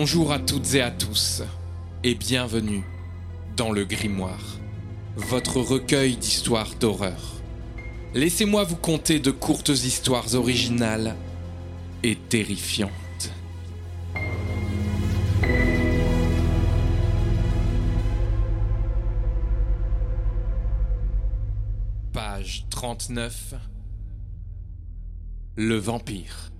Bonjour à toutes et à tous, et bienvenue dans le Grimoire, votre recueil d'histoires d'horreur. Laissez-moi vous conter de courtes histoires originales et terrifiantes. Page 39 Le vampire.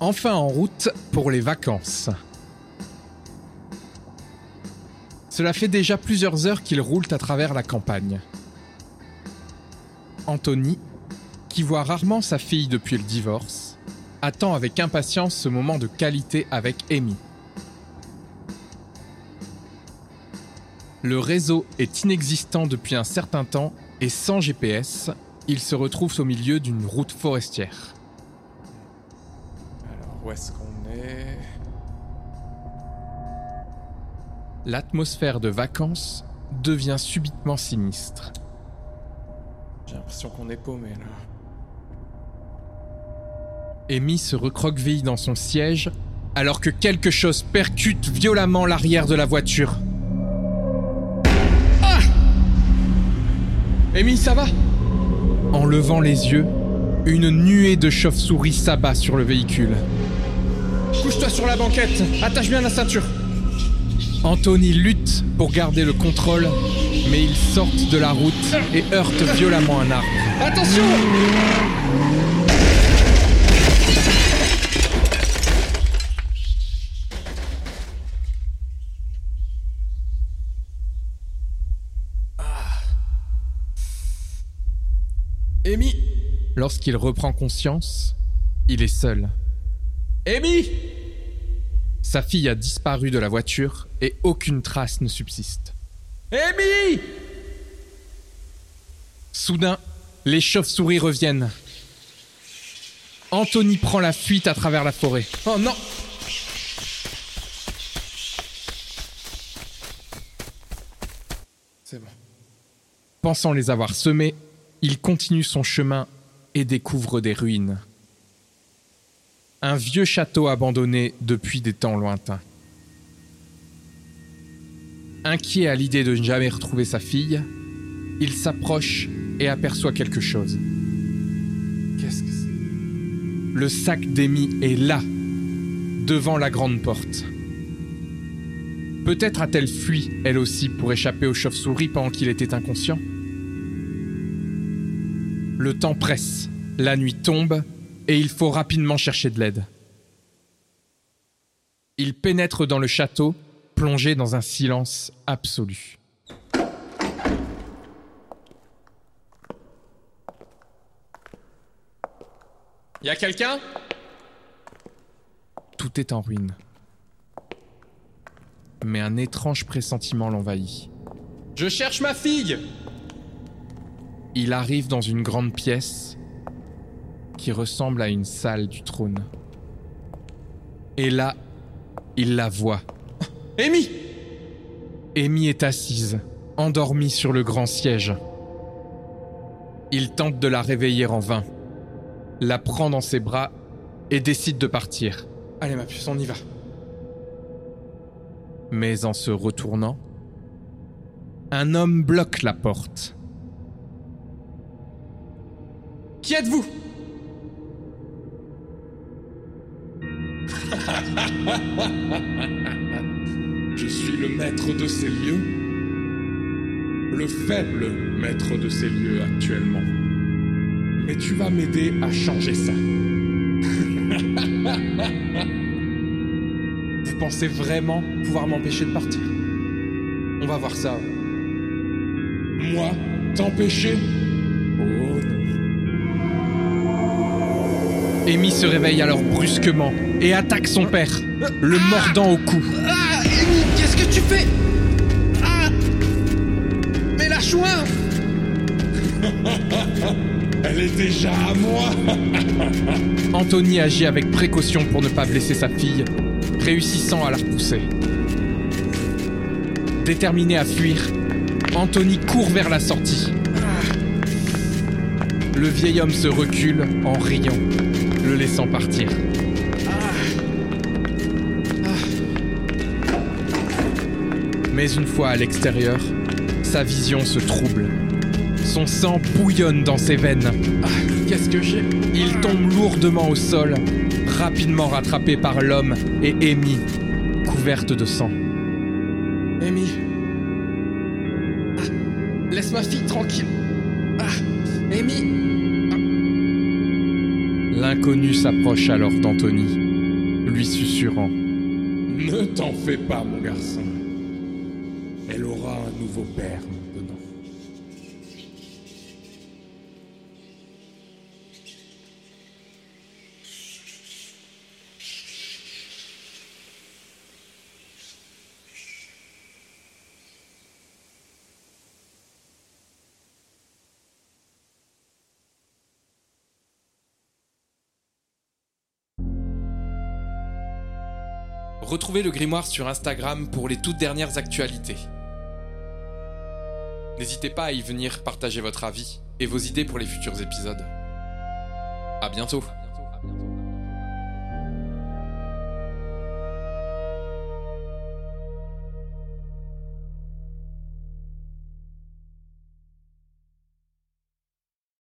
Enfin en route pour les vacances. Cela fait déjà plusieurs heures qu'ils roulent à travers la campagne. Anthony, qui voit rarement sa fille depuis le divorce, attend avec impatience ce moment de qualité avec Amy. Le réseau est inexistant depuis un certain temps et sans GPS, ils se retrouvent au milieu d'une route forestière. Où est-ce qu'on est L'atmosphère de vacances devient subitement sinistre. J'ai l'impression qu'on est paumé là. Amy se recroqueville dans son siège alors que quelque chose percute violemment l'arrière de la voiture. Ah Amy, ça va? En levant les yeux, une nuée de chauves-souris s'abat sur le véhicule. Couche-toi sur la banquette, attache bien la ceinture. Anthony lutte pour garder le contrôle, mais ils sortent de la route et heurtent violemment un arbre. Attention Amy Lorsqu'il reprend conscience, il est seul. Amy Sa fille a disparu de la voiture et aucune trace ne subsiste. Amy Soudain, les chauves-souris reviennent. Anthony prend la fuite à travers la forêt. Oh non C'est bon. Pensant les avoir semés, il continue son chemin et découvre des ruines. Un vieux château abandonné depuis des temps lointains. Inquiet à l'idée de ne jamais retrouver sa fille, il s'approche et aperçoit quelque chose. Qu'est-ce que c'est? Le sac d'Amy est là, devant la grande porte. Peut-être a-t-elle fui, elle aussi, pour échapper aux chauves-souris pendant qu'il était inconscient Le temps presse, la nuit tombe, et il faut rapidement chercher de l'aide. Il pénètre dans le château, plongé dans un silence absolu. Y a quelqu'un? Tout est en ruine. Mais un étrange pressentiment l'envahit. Je cherche ma fille Il arrive dans une grande pièce qui ressemble à une salle du trône. Et là, il la voit. Amy Amy est assise, endormie sur le grand siège. Il tente de la réveiller en vain, la prend dans ses bras et décide de partir. Allez ma puce, on y va. Mais en se retournant, un homme bloque la porte. Qui êtes-vous? Je suis le maître de ces lieux. Le faible maître de ces lieux actuellement. Mais tu vas m'aider à changer ça. Vous pensez vraiment pouvoir m'empêcher de partir? On va voir ça. Moi, t'empêcher? Oh non. Amy se réveille alors brusquement et attaque son père, le mordant au cou. Ah, Amy, qu'est-ce que tu fais Ah Mais lâche-moi Elle est déjà à moi Anthony agit avec précaution pour ne pas blesser sa fille, réussissant à la repousser. Déterminé à fuir, Anthony court vers la sortie. Le vieil homme se recule en riant, le laissant partir. Mais une fois à l'extérieur, sa vision se trouble. Son sang bouillonne dans ses veines. Ah, Qu'est-ce que j'ai? Il tombe lourdement au sol, rapidement rattrapé par l'homme et Amy, couverte de sang. Amy. Laisse ma fille tranquille. L'inconnu s'approche alors d'Anthony, lui susurrant. Ne t'en fais pas, mon garçon. Elle aura un nouveau père Retrouvez le grimoire sur Instagram pour les toutes dernières actualités. N'hésitez pas à y venir partager votre avis et vos idées pour les futurs épisodes. À bientôt